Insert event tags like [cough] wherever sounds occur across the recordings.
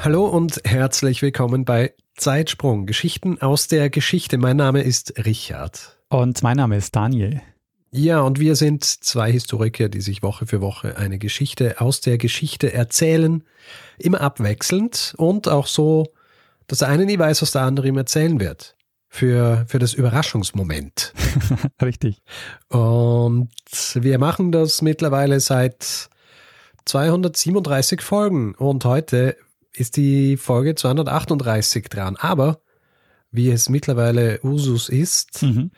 Hallo und herzlich willkommen bei Zeitsprung, Geschichten aus der Geschichte. Mein Name ist Richard. Und mein Name ist Daniel. Ja, und wir sind zwei Historiker, die sich Woche für Woche eine Geschichte aus der Geschichte erzählen, immer abwechselnd und auch so, dass der eine nie weiß, was der andere ihm erzählen wird. Für, für das Überraschungsmoment. [laughs] Richtig. Und wir machen das mittlerweile seit 237 Folgen und heute ist die Folge 238 dran. Aber wie es mittlerweile Usus ist, Mhm.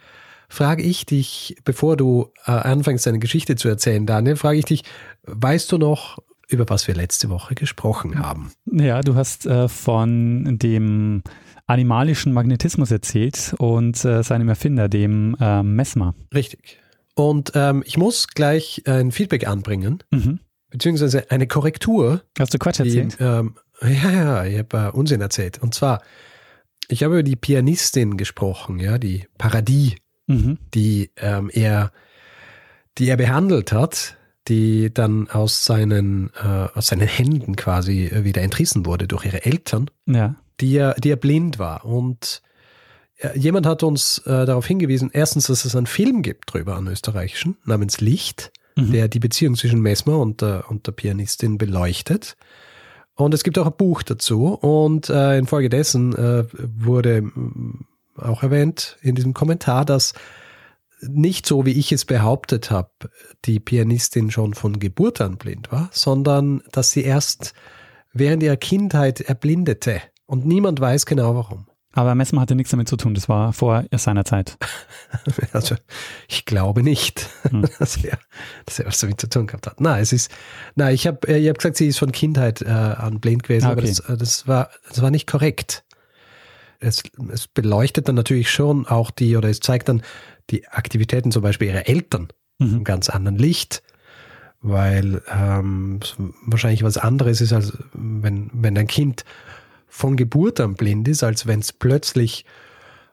frage ich dich, bevor du äh, anfängst, deine Geschichte zu erzählen, Daniel, frage ich dich, weißt du noch, über was wir letzte Woche gesprochen haben? Ja, du hast äh, von dem animalischen Magnetismus erzählt und äh, seinem Erfinder, dem äh, Mesmer. Richtig. Und ähm, ich muss gleich ein Feedback anbringen, Mhm. beziehungsweise eine Korrektur. Hast du Quatsch Die, erzählt? ähm, ja, ja, ich habe äh, Unsinn erzählt. Und zwar, ich habe über die Pianistin gesprochen, ja, die Paradis, Mhm. die ähm, er, die er behandelt hat, die dann aus seinen, äh, aus seinen Händen quasi wieder entrissen wurde durch ihre Eltern, Ja. die er, die er blind war. Und äh, jemand hat uns äh, darauf hingewiesen, erstens, dass es einen Film gibt drüber, einen österreichischen, namens Licht, Mhm. der die Beziehung zwischen Mesmer und der, und der Pianistin beleuchtet. Und es gibt auch ein Buch dazu. Und äh, infolgedessen äh, wurde auch erwähnt in diesem Kommentar, dass nicht so, wie ich es behauptet habe, die Pianistin schon von Geburt an blind war, sondern dass sie erst während ihrer Kindheit erblindete. Und niemand weiß genau warum. Aber Mesmer hatte nichts damit zu tun. Das war vor seiner Zeit. [laughs] Also ich glaube nicht, Hm. [laughs] dass, er, dass er was damit zu tun gehabt hat. Na, es ist, na, ich habe ich hab gesagt, sie ist von Kindheit äh, an blind gewesen, Ah, aber okay. das, äh, das, war, das war nicht korrekt. Es, es beleuchtet dann natürlich schon auch die, oder es zeigt dann die Aktivitäten zum Beispiel ihrer Eltern im Mhm. ganz anderen Licht, weil ähm, es wahrscheinlich was anderes ist, als wenn, wenn ein Kind von Geburt an blind ist, als wenn es plötzlich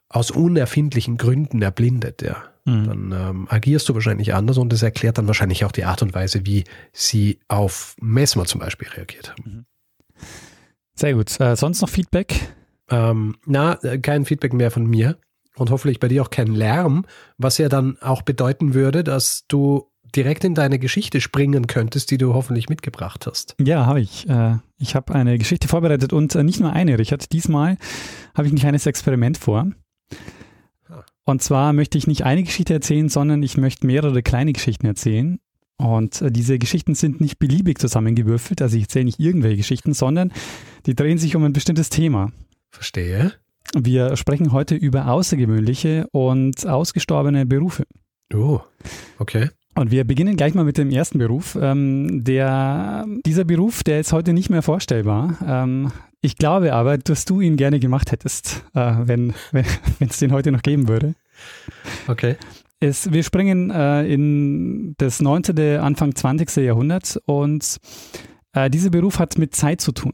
aus unerfindlichen Gründen erblindet, ja. Mhm. Dann ähm, agierst du wahrscheinlich anders und das erklärt dann wahrscheinlich auch die Art und Weise, wie sie auf Mesmer zum Beispiel reagiert haben. Sehr gut. Äh, sonst noch Feedback? Ähm, na, äh, kein Feedback mehr von mir und hoffentlich bei dir auch kein Lärm, was ja dann auch bedeuten würde, dass du direkt in deine Geschichte springen könntest, die du hoffentlich mitgebracht hast. Ja, habe ich. Äh, ich habe eine Geschichte vorbereitet und äh, nicht nur eine, Richard. Diesmal habe ich ein kleines Experiment vor. Ah. Und zwar möchte ich nicht eine Geschichte erzählen, sondern ich möchte mehrere kleine Geschichten erzählen. Und äh, diese Geschichten sind nicht beliebig zusammengewürfelt, also ich erzähle nicht irgendwelche Geschichten, sondern die drehen sich um ein bestimmtes Thema. Verstehe. Wir sprechen heute über außergewöhnliche und ausgestorbene Berufe. Oh, okay. Und wir beginnen gleich mal mit dem ersten Beruf. Ähm, der, dieser Beruf, der ist heute nicht mehr vorstellbar. Ähm, ich glaube aber, dass du ihn gerne gemacht hättest, äh, wenn [laughs] wenn es den heute noch geben würde. Okay. Es, wir springen äh, in das 19., Anfang 20. Jahrhundert und äh, dieser Beruf hat mit Zeit zu tun.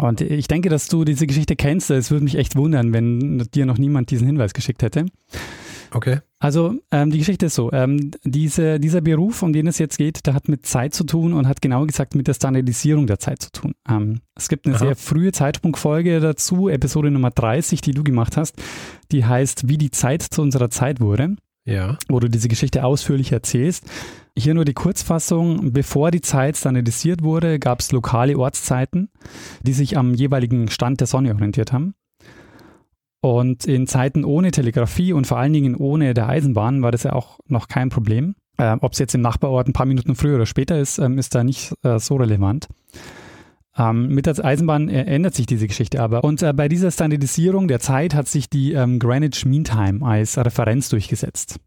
Und ich denke, dass du diese Geschichte kennst. Es würde mich echt wundern, wenn dir noch niemand diesen Hinweis geschickt hätte. Okay. Also ähm, die Geschichte ist so, ähm, diese, dieser Beruf, um den es jetzt geht, der hat mit Zeit zu tun und hat genau gesagt mit der Standardisierung der Zeit zu tun. Ähm, es gibt eine Aha. sehr frühe Zeitsprungfolge dazu, Episode Nummer 30, die du gemacht hast, die heißt, wie die Zeit zu unserer Zeit wurde, Ja. wo du diese Geschichte ausführlich erzählst. Hier nur die Kurzfassung, bevor die Zeit standardisiert wurde, gab es lokale Ortszeiten, die sich am jeweiligen Stand der Sonne orientiert haben. Und in Zeiten ohne Telegrafie und vor allen Dingen ohne der Eisenbahn war das ja auch noch kein Problem. Ähm, Ob es jetzt im Nachbarort ein paar Minuten früher oder später ist, ähm, ist da nicht äh, so relevant. Ähm, mit der Eisenbahn äh, ändert sich diese Geschichte aber. Und äh, bei dieser Standardisierung der Zeit hat sich die ähm, Greenwich Mean Time als Referenz durchgesetzt.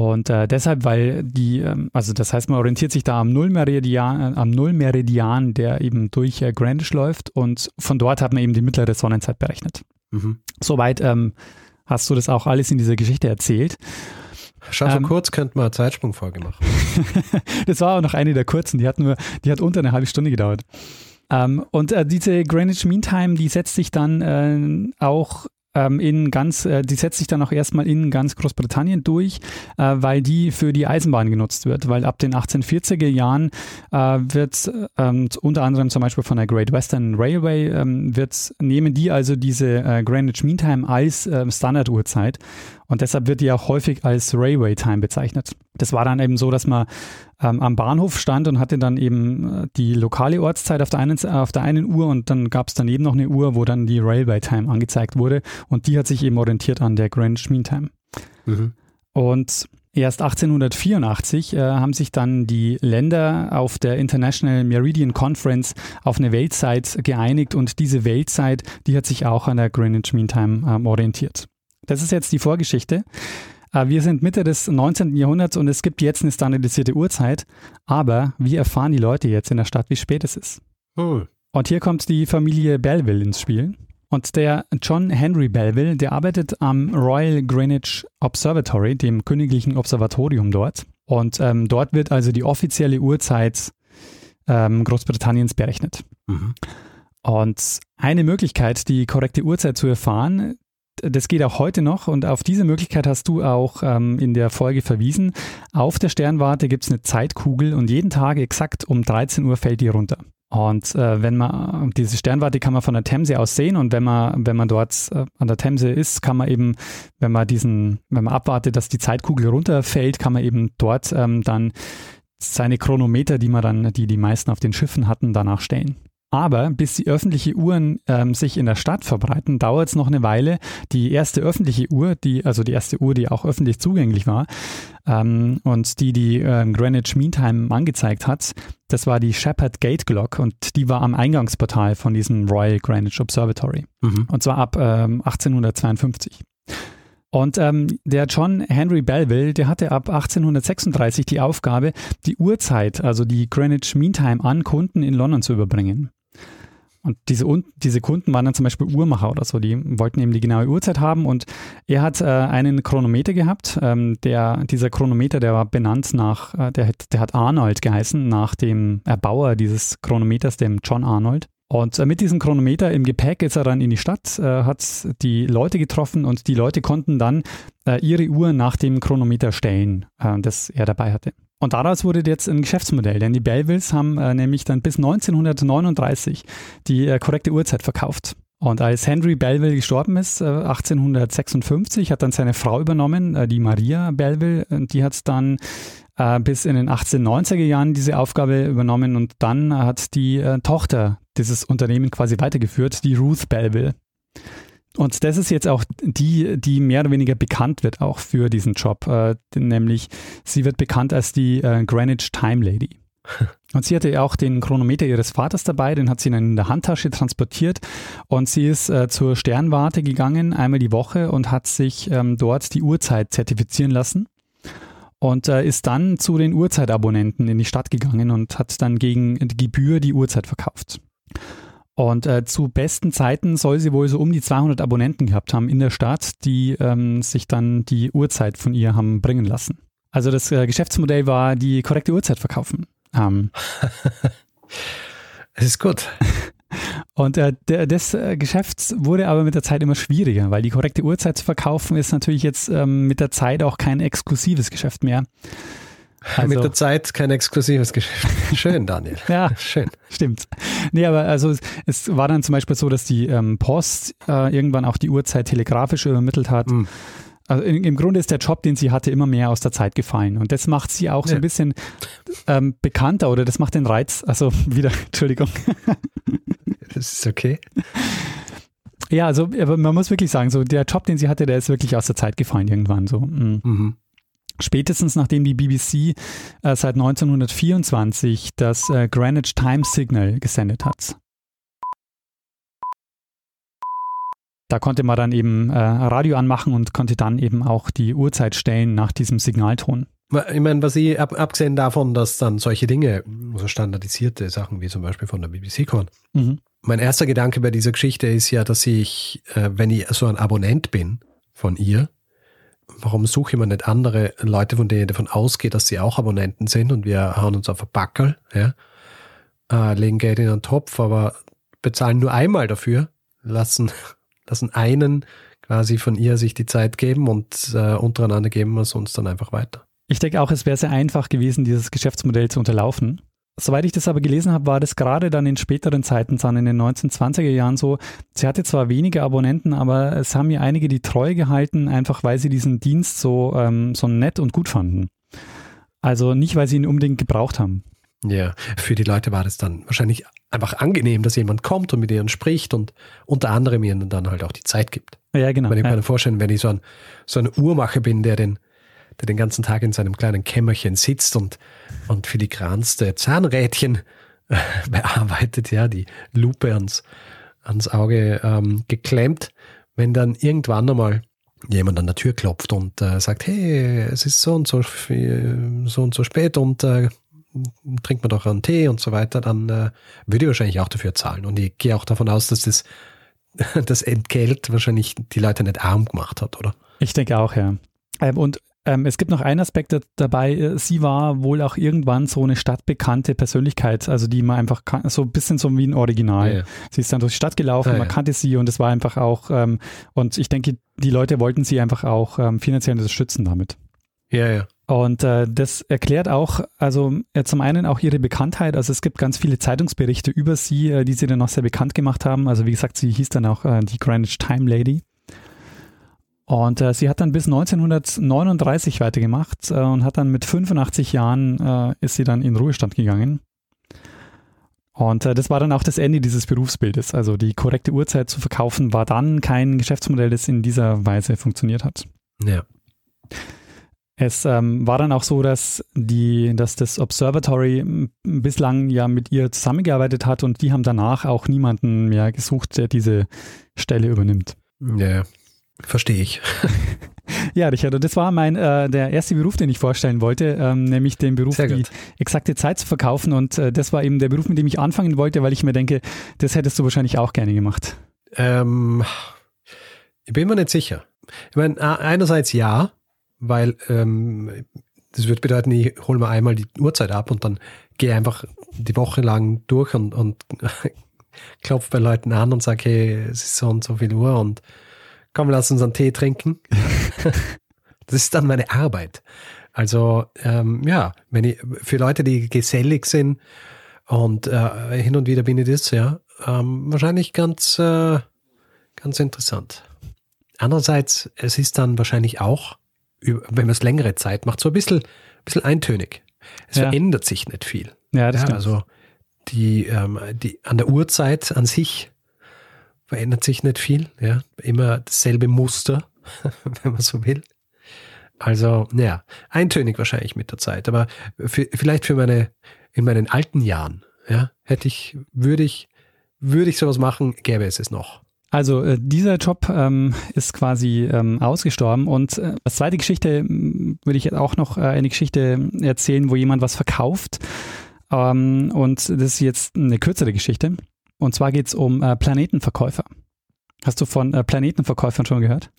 Und äh, deshalb, weil die, ähm, also das heißt, man orientiert sich da am Nullmeridian, äh, am Nullmeridian, der eben durch äh, Greenwich läuft und von dort hat man eben die mittlere Sonnenzeit berechnet. Mhm. Soweit ähm, hast du das auch alles in dieser Geschichte erzählt. Schau so ähm, kurz, könnte man Zeitsprungfolge machen. [laughs] das war auch noch eine der kurzen, die hat nur, die hat unter eine halbe Stunde gedauert. Ähm, und äh, diese Greenwich Mean Time, die setzt sich dann äh, auch ähm, in ganz, äh, die setzt sich dann auch erstmal in ganz Großbritannien durch, äh, weil die für die Eisenbahn genutzt wird, weil ab den 1840er Jahren äh, wird ähm, unter anderem zum Beispiel von der Great Western Railway ähm, wird, nehmen die also diese äh, Greenwich Mean Time als ähm, Standarduhrzeit und deshalb wird die auch häufig als Railway Time bezeichnet. Das war dann eben so, dass man ähm, am Bahnhof stand und hatte dann eben äh, die lokale Ortszeit auf der einen, auf der einen Uhr und dann gab es daneben noch eine Uhr, wo dann die Railway Time angezeigt wurde und die hat sich eben orientiert an der Greenwich Mean Time. Mhm. Und Erst 1884 äh, haben sich dann die Länder auf der International Meridian Conference auf eine Weltzeit geeinigt und diese Weltzeit, die hat sich auch an der Greenwich Mean Time ähm, orientiert. Das ist jetzt die Vorgeschichte. Äh, wir sind Mitte des 19. Jahrhunderts und es gibt jetzt eine standardisierte Uhrzeit, aber wie erfahren die Leute jetzt in der Stadt, wie spät es ist? Oh. Und hier kommt die Familie Belleville ins Spiel. Und der John Henry Belleville, der arbeitet am Royal Greenwich Observatory, dem königlichen Observatorium dort. Und ähm, dort wird also die offizielle Uhrzeit ähm, Großbritanniens berechnet. Mhm. Und eine Möglichkeit, die korrekte Uhrzeit zu erfahren, das geht auch heute noch und auf diese Möglichkeit hast du auch ähm, in der Folge verwiesen. Auf der Sternwarte gibt es eine Zeitkugel und jeden Tag exakt um 13 Uhr fällt die runter. Und äh, wenn man diese Sternwarte kann man von der Themse aus sehen und wenn man wenn man dort äh, an der Themse ist, kann man eben, wenn man diesen, wenn man abwartet, dass die Zeitkugel runterfällt, kann man eben dort ähm, dann seine Chronometer, die man dann, die die meisten auf den Schiffen hatten, danach stellen. Aber bis die öffentliche Uhren ähm, sich in der Stadt verbreiten, dauert es noch eine Weile. Die erste öffentliche Uhr, die, also die erste Uhr, die auch öffentlich zugänglich war ähm, und die die ähm, Greenwich Mean Time angezeigt hat, das war die Shepherd Gate Clock und die war am Eingangsportal von diesem Royal Greenwich Observatory. Mhm. Und zwar ab ähm, 1852. Und ähm, der John Henry Belleville, der hatte ab 1836 die Aufgabe, die Uhrzeit, also die Greenwich Mean Time, an Kunden in London zu überbringen. Und diese, diese Kunden waren dann zum Beispiel Uhrmacher oder so, die wollten eben die genaue Uhrzeit haben und er hat äh, einen Chronometer gehabt. Ähm, der, dieser Chronometer, der war benannt nach, äh, der, der hat Arnold geheißen, nach dem Erbauer dieses Chronometers, dem John Arnold. Und äh, mit diesem Chronometer im Gepäck ist er dann in die Stadt, äh, hat die Leute getroffen und die Leute konnten dann äh, ihre Uhr nach dem Chronometer stellen, äh, das er dabei hatte. Und daraus wurde jetzt ein Geschäftsmodell, denn die Belvilles haben äh, nämlich dann bis 1939 die äh, korrekte Uhrzeit verkauft. Und als Henry Belleville gestorben ist, äh, 1856, hat dann seine Frau übernommen, äh, die Maria Belleville, und die hat dann äh, bis in den 1890er Jahren diese Aufgabe übernommen und dann hat die äh, Tochter dieses Unternehmen quasi weitergeführt, die Ruth Belleville. Und das ist jetzt auch die, die mehr oder weniger bekannt wird auch für diesen Job, äh, nämlich sie wird bekannt als die äh, Greenwich Time Lady. [laughs] Und sie hatte auch den Chronometer ihres Vaters dabei, den hat sie dann in der Handtasche transportiert und sie ist äh, zur Sternwarte gegangen, einmal die Woche und hat sich ähm, dort die Uhrzeit zertifizieren lassen und äh, ist dann zu den Uhrzeitabonnenten in die Stadt gegangen und hat dann gegen Gebühr die Uhrzeit verkauft. Und äh, zu besten Zeiten soll sie wohl so um die 200 Abonnenten gehabt haben in der Stadt, die ähm, sich dann die Uhrzeit von ihr haben bringen lassen. Also das äh, Geschäftsmodell war die korrekte Uhrzeit verkaufen. Ähm, [laughs] es ist gut. [laughs] Und äh, der, das äh, Geschäft wurde aber mit der Zeit immer schwieriger, weil die korrekte Uhrzeit zu verkaufen ist natürlich jetzt ähm, mit der Zeit auch kein exklusives Geschäft mehr. Also, Mit der Zeit kein exklusives Geschäft. Schön, Daniel. [laughs] ja, schön. Stimmt. Nee, aber also es, es, war dann zum Beispiel so, dass die ähm, Post äh, irgendwann auch die Uhrzeit telegrafisch übermittelt hat. Mhm. Also in, im Grunde ist der Job, den sie hatte, immer mehr aus der Zeit gefallen. Und das macht sie auch so ein bisschen ähm, bekannter oder das macht den Reiz. Also [laughs] wieder, Entschuldigung. [laughs] das ist okay. Ja, also aber man muss wirklich sagen, so der Job, den sie hatte, der ist wirklich aus der Zeit gefallen irgendwann. So. Mhm. Mhm. Spätestens nachdem die BBC äh, seit 1924 das äh, Greenwich Time Signal gesendet hat. Da konnte man dann eben äh, Radio anmachen und konnte dann eben auch die Uhrzeit stellen nach diesem Signalton. Ich meine, was ich, ab, abgesehen davon, dass dann solche Dinge, so standardisierte Sachen wie zum Beispiel von der BBC kommen, mhm. mein erster Gedanke bei dieser Geschichte ist ja, dass ich, äh, wenn ich so ein Abonnent bin von ihr, warum suche ich mir nicht andere Leute, von denen ich davon ausgehe, dass sie auch Abonnenten sind und wir hauen uns auf ein Backel, ja, äh, legen Geld in einen Topf, aber bezahlen nur einmal dafür, lassen, [laughs] lassen einen quasi von ihr sich die Zeit geben und äh, untereinander geben wir es uns dann einfach weiter. Ich denke auch, es wäre sehr einfach gewesen, dieses Geschäftsmodell zu unterlaufen. Soweit ich das aber gelesen habe, war das gerade dann in späteren Zeiten, dann in den 1920er Jahren so. Sie hatte zwar wenige Abonnenten, aber es haben ihr einige die Treue gehalten, einfach weil sie diesen Dienst so, ähm, so nett und gut fanden. Also nicht, weil sie ihn unbedingt gebraucht haben. Ja, für die Leute war das dann wahrscheinlich einfach angenehm, dass jemand kommt und mit ihnen spricht und unter anderem ihnen dann halt auch die Zeit gibt. Ja, genau. Wenn ich ja. mir vorstellen, wenn ich so ein, so ein Uhrmacher bin, der den der den ganzen Tag in seinem kleinen Kämmerchen sitzt und, und filigranste Zahnrädchen äh, [laughs] bearbeitet, ja, die Lupe ans, ans Auge ähm, geklemmt, wenn dann irgendwann einmal jemand an der Tür klopft und äh, sagt, hey, es ist so und so, so und so spät und äh, trinkt man doch einen Tee und so weiter, dann äh, würde ich wahrscheinlich auch dafür zahlen. Und ich gehe auch davon aus, dass das, [laughs] das Entgelt wahrscheinlich die Leute nicht arm gemacht hat, oder? Ich denke auch, ja. Ähm, und ähm, es gibt noch einen Aspekt dabei. Äh, sie war wohl auch irgendwann so eine stadtbekannte Persönlichkeit, also die man einfach kann, so ein bisschen so wie ein Original. Ja, ja. Sie ist dann durch die Stadt gelaufen, ah, man ja. kannte sie und es war einfach auch, ähm, und ich denke, die Leute wollten sie einfach auch ähm, finanziell unterstützen damit. Ja, ja. Und äh, das erklärt auch, also äh, zum einen auch ihre Bekanntheit. Also es gibt ganz viele Zeitungsberichte über sie, äh, die sie dann auch sehr bekannt gemacht haben. Also wie gesagt, sie hieß dann auch äh, die Greenwich Time Lady. Und äh, sie hat dann bis 1939 weitergemacht äh, und hat dann mit 85 Jahren äh, ist sie dann in Ruhestand gegangen. Und äh, das war dann auch das Ende dieses Berufsbildes. Also die korrekte Uhrzeit zu verkaufen war dann kein Geschäftsmodell, das in dieser Weise funktioniert hat. Ja. Es ähm, war dann auch so, dass die, dass das Observatory bislang ja mit ihr zusammengearbeitet hat und die haben danach auch niemanden mehr gesucht, der diese Stelle übernimmt. Ja, Verstehe ich. [laughs] ja, Richard, das war mein äh, der erste Beruf, den ich vorstellen wollte, ähm, nämlich den Beruf, die exakte Zeit zu verkaufen. Und äh, das war eben der Beruf, mit dem ich anfangen wollte, weil ich mir denke, das hättest du wahrscheinlich auch gerne gemacht. Ähm, ich bin mir nicht sicher. Ich meine, einerseits ja, weil ähm, das würde bedeuten, ich hole mir einmal die Uhrzeit ab und dann gehe einfach die Woche lang durch und, und [laughs] klopfe bei Leuten an und sage, hey, es ist so und so viel Uhr und komm, lass uns einen Tee trinken. [laughs] das ist dann meine Arbeit. Also ähm, ja, wenn ich für Leute, die gesellig sind und äh, hin und wieder bin ich das, ja, ähm, wahrscheinlich ganz, äh, ganz interessant. Andererseits, es ist dann wahrscheinlich auch, wenn man es längere Zeit macht, so ein bisschen, bisschen eintönig. Es ja. verändert sich nicht viel. Ja, das ja, Also die, ähm, die an der Uhrzeit an sich verändert sich nicht viel, ja, immer dasselbe Muster, [laughs] wenn man so will. Also, naja, eintönig wahrscheinlich mit der Zeit, aber für, vielleicht für meine, in meinen alten Jahren, ja, hätte ich, würde ich, würde ich sowas machen, gäbe es es noch. Also äh, dieser Job ähm, ist quasi ähm, ausgestorben und äh, als zweite Geschichte würde ich auch noch äh, eine Geschichte erzählen, wo jemand was verkauft ähm, und das ist jetzt eine kürzere Geschichte. Und zwar geht es um äh, Planetenverkäufer. Hast du von äh, Planetenverkäufern schon gehört?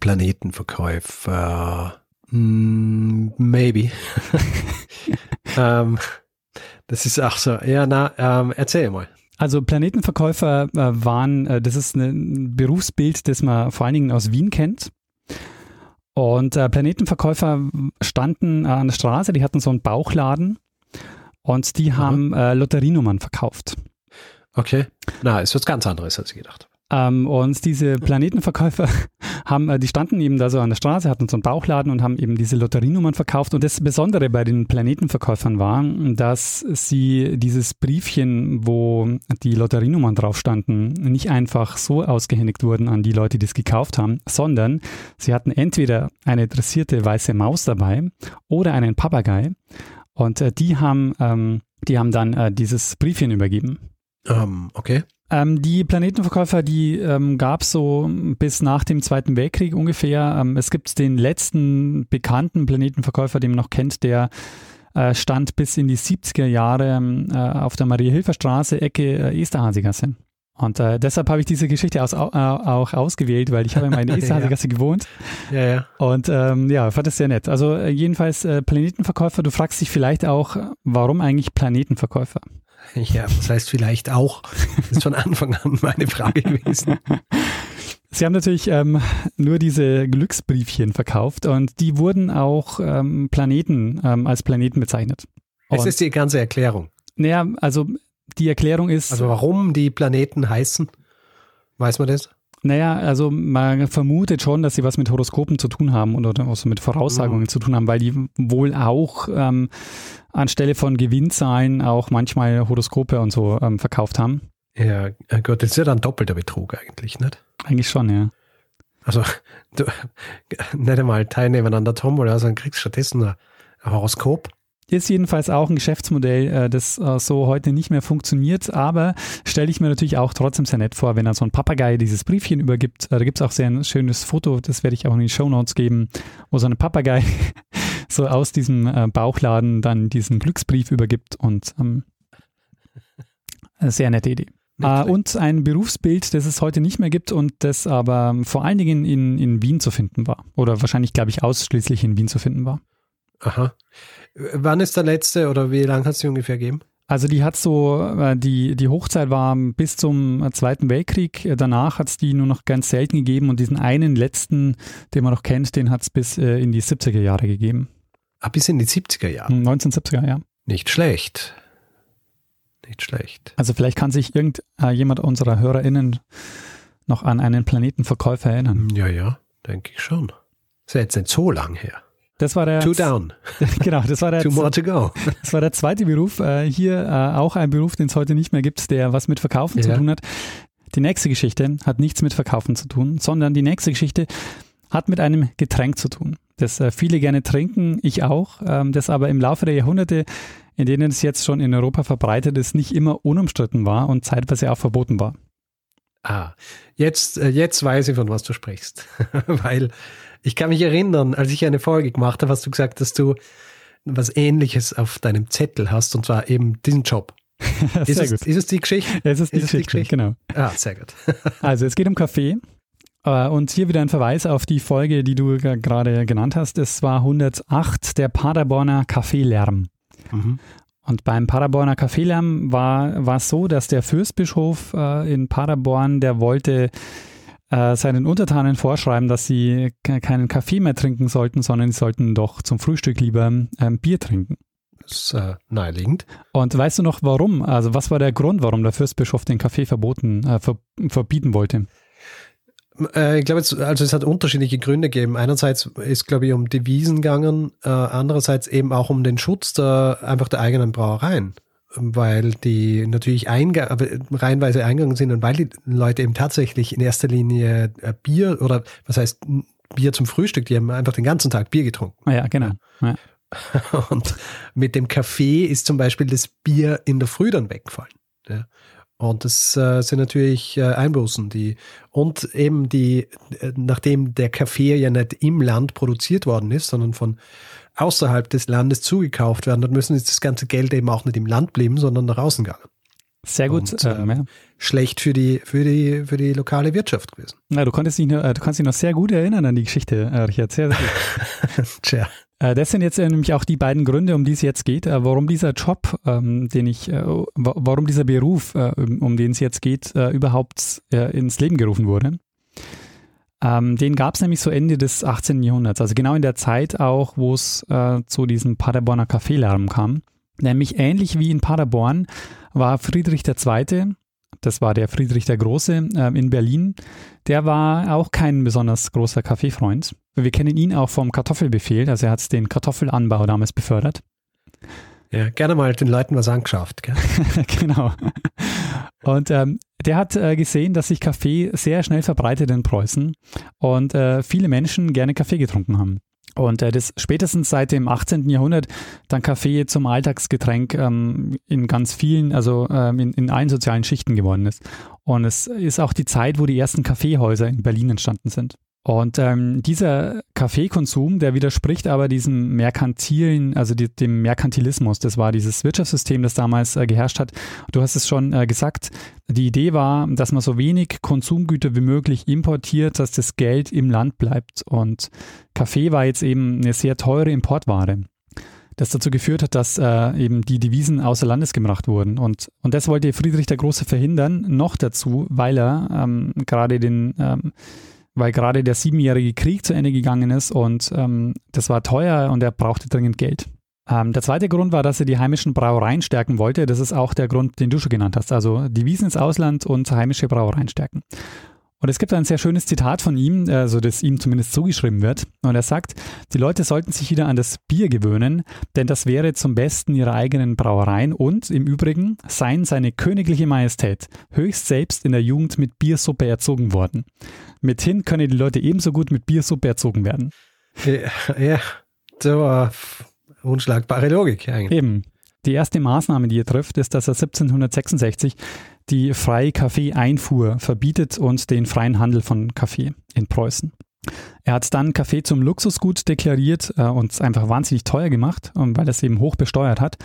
Planetenverkäufer. Mm, maybe. [laughs] ähm, das ist auch so. Ja, na, ähm, erzähl mal. Also Planetenverkäufer äh, waren, äh, das ist ein Berufsbild, das man vor allen Dingen aus Wien kennt. Und äh, Planetenverkäufer standen äh, an der Straße, die hatten so einen Bauchladen und die haben äh, Lotterienummern verkauft. Okay. Na, ist was ganz anderes, als ich gedacht. Ähm, und diese Planetenverkäufer [laughs] haben, äh, die standen eben da so an der Straße, hatten so einen Bauchladen und haben eben diese Lotterienummern verkauft. Und das Besondere bei den Planetenverkäufern war, dass sie dieses Briefchen, wo die Lotterienummern drauf standen, nicht einfach so ausgehändigt wurden an die Leute, die es gekauft haben, sondern sie hatten entweder eine dressierte weiße Maus dabei oder einen Papagei. Und äh, die haben, ähm, die haben dann äh, dieses Briefchen übergeben. Ähm, okay. Ähm, die Planetenverkäufer, die ähm, gab es so bis nach dem Zweiten Weltkrieg ungefähr. Ähm, es gibt den letzten bekannten Planetenverkäufer, den man noch kennt, der äh, stand bis in die 70er Jahre ähm, äh, auf der Maria-Hilfer-Straße, Ecke äh, Esterhazygasse. Und äh, deshalb habe ich diese Geschichte aus, äh, auch ausgewählt, weil ich habe in [laughs] meiner Esterhazygasse ja. gewohnt. Ja, ja. Und ähm, ja, fand es sehr nett. Also äh, jedenfalls äh, Planetenverkäufer, du fragst dich vielleicht auch, warum eigentlich Planetenverkäufer? [laughs] Ja, das heißt vielleicht auch. Das ist von [laughs] Anfang an meine Frage gewesen. Sie haben natürlich ähm, nur diese Glücksbriefchen verkauft und die wurden auch ähm, Planeten ähm, als Planeten bezeichnet. Es ist die ganze Erklärung. Naja, also die Erklärung ist. Also warum die Planeten heißen? Weiß man das? Naja, also man vermutet schon, dass sie was mit Horoskopen zu tun haben oder also mit Voraussagungen mhm. zu tun haben, weil die wohl auch ähm, anstelle von Gewinnzahlen auch manchmal Horoskope und so ähm, verkauft haben. Ja, äh, Gott, das ist ja dann doppelter Betrug eigentlich, nicht? Eigentlich schon, ja. Also, du, [laughs] nicht einmal teilnehmen an der Tombola, sondern kriegst stattdessen ein Horoskop. Ist jedenfalls auch ein Geschäftsmodell, äh, das äh, so heute nicht mehr funktioniert, aber stelle ich mir natürlich auch trotzdem sehr nett vor, wenn er so ein Papagei dieses Briefchen übergibt. Äh, da gibt es auch sehr ein schönes Foto, das werde ich auch in die Show Notes geben, wo so ein Papagei [laughs] so aus diesem Bauchladen dann diesen Glücksbrief übergibt und ähm, sehr nette Idee. Uh, und ein Berufsbild, das es heute nicht mehr gibt und das aber vor allen Dingen in, in Wien zu finden war. Oder wahrscheinlich, glaube ich, ausschließlich in Wien zu finden war. Aha. Wann ist der letzte oder wie lange hat es die ungefähr gegeben? Also die hat so, äh, die, die Hochzeit war bis zum Zweiten Weltkrieg. Danach hat es die nur noch ganz selten gegeben und diesen einen letzten, den man noch kennt, den hat es bis äh, in die 70er Jahre gegeben. Ah, bis in die 70er Jahre? 1970er, ja. Nicht schlecht. Nicht schlecht. Also vielleicht kann sich irgendjemand unserer HörerInnen noch an einen Planetenverkäufer erinnern. Ja, ja, denke ich schon. Ist ja jetzt nicht so lang her. Das war der. Two down. [laughs] genau, das war der. Two more to go. das war der zweite Beruf. Äh, hier äh, auch ein Beruf, den es heute nicht mehr gibt, der was mit Verkaufen ja. zu tun hat. Die nächste Geschichte hat nichts mit Verkaufen zu tun, sondern die nächste Geschichte hat mit einem Getränk zu tun, das äh, viele gerne trinken, ich auch, ähm, das aber im Laufe der Jahrhunderte, in denen es jetzt schon in Europa verbreitet ist, nicht immer unumstritten war und zeitweise auch verboten war. Ah, jetzt, jetzt weiß ich, von was du sprichst. [laughs] Weil ich kann mich erinnern, als ich eine Folge gemacht habe, hast du gesagt, dass du was Ähnliches auf deinem Zettel hast, und zwar eben diesen Job. [laughs] ist, es, ist, es, die Geschichte? Es ist, die, ist Geschichte, die Geschichte, genau. Ah, sehr gut. [laughs] also es geht um Kaffee. Äh, und hier wieder ein Verweis auf die Folge, die du gerade genannt hast. Es war 108, der Paderborner Kaffeelärm. Mhm. Und beim Paderborner Kaffeelärm war, war es so, dass der Fürstbischof äh, in Paderborn, der wollte äh, seinen Untertanen vorschreiben, dass sie keinen Kaffee mehr trinken sollten, sondern sie sollten doch zum Frühstück lieber ähm, Bier trinken. Das ist äh, naheliegend. Und weißt du noch warum? Also was war der Grund, warum der Fürstbischof den Kaffee verboten, äh, ver verbieten wollte? Äh, ich glaube, also es hat unterschiedliche Gründe gegeben. Einerseits ist, glaube ich, um Devisen gegangen, äh, andererseits eben auch um den Schutz der, einfach der eigenen Brauereien weil die natürlich einge reihenweise eingegangen sind und weil die Leute eben tatsächlich in erster Linie äh, Bier oder was heißt Bier zum Frühstück, die haben einfach den ganzen Tag Bier getrunken. Ja, genau. Ja. [laughs] Und mit dem Kaffee ist zum Beispiel das Bier in der Früh dann weggefallen. Ja. Und das äh, sind natürlich äh, Einbußen, die und eben die, äh, nachdem der Kaffee ja nicht im Land produziert worden ist, sondern von außerhalb des Landes zugekauft werden, dann müssen das ganze Geld eben auch nicht im Land bleiben, sondern nach außen gehen. Sehr gut. Und, ähm, ja. Schlecht für die, für, die, für die lokale Wirtschaft gewesen. Ja, du, konntest dich, äh, du kannst dich noch sehr gut erinnern an die Geschichte, äh, Richard. Sehr, sehr gut. [laughs] Tja. Äh, das sind jetzt nämlich auch die beiden Gründe, um die es jetzt geht, warum dieser Job, ähm, den ich, warum dieser Beruf, um den es jetzt geht, überhaupt ins Leben gerufen wurde. Ähm, den gab es nämlich so Ende des 18. Jahrhunderts, also genau in der Zeit auch, wo es äh, zu diesem Paderborner Kaffeelärm kam. Nämlich ähnlich wie in Paderborn war Friedrich II., das war der Friedrich der Große äh, in Berlin, der war auch kein besonders großer Kaffeefreund. Wir kennen ihn auch vom Kartoffelbefehl, also er hat den Kartoffelanbau damals befördert. Ja, gerne mal den Leuten was angeschafft. Gell? [laughs] genau. Und ähm, der hat äh, gesehen, dass sich Kaffee sehr schnell verbreitet in Preußen und äh, viele Menschen gerne Kaffee getrunken haben. Und äh, das spätestens seit dem 18. Jahrhundert dann Kaffee zum Alltagsgetränk ähm, in ganz vielen, also ähm, in, in allen sozialen Schichten geworden ist. Und es ist auch die Zeit, wo die ersten Kaffeehäuser in Berlin entstanden sind. Und ähm, dieser Kaffeekonsum, der widerspricht aber diesem merkantilen, also die, dem Merkantilismus. Das war dieses Wirtschaftssystem, das damals äh, geherrscht hat. Du hast es schon äh, gesagt. Die Idee war, dass man so wenig Konsumgüter wie möglich importiert, dass das Geld im Land bleibt. Und Kaffee war jetzt eben eine sehr teure Importware das dazu geführt hat, dass äh, eben die Devisen außer Landes gebracht wurden. Und, und das wollte Friedrich der Große verhindern, noch dazu, weil er ähm, gerade den ähm, weil gerade der siebenjährige Krieg zu Ende gegangen ist und ähm, das war teuer und er brauchte dringend Geld. Ähm, der zweite Grund war, dass er die heimischen Brauereien stärken wollte. Das ist auch der Grund, den du schon genannt hast. Also Devisen ins Ausland und heimische Brauereien stärken. Und es gibt ein sehr schönes Zitat von ihm, also das ihm zumindest zugeschrieben wird. Und er sagt, die Leute sollten sich wieder an das Bier gewöhnen, denn das wäre zum Besten ihrer eigenen Brauereien und im Übrigen seien seine königliche Majestät höchst selbst in der Jugend mit Biersuppe erzogen worden. Mithin können die Leute ebenso gut mit Biersuppe erzogen werden. Ja, ja so uh, unschlagbare Logik eigentlich. Eben. Die erste Maßnahme, die er trifft, ist, dass er 1766 die freie Kaffeeeinfuhr verbietet und den freien Handel von Kaffee in Preußen. Er hat dann Kaffee zum Luxusgut deklariert äh, und es einfach wahnsinnig teuer gemacht, ähm, weil er es eben hoch besteuert hat,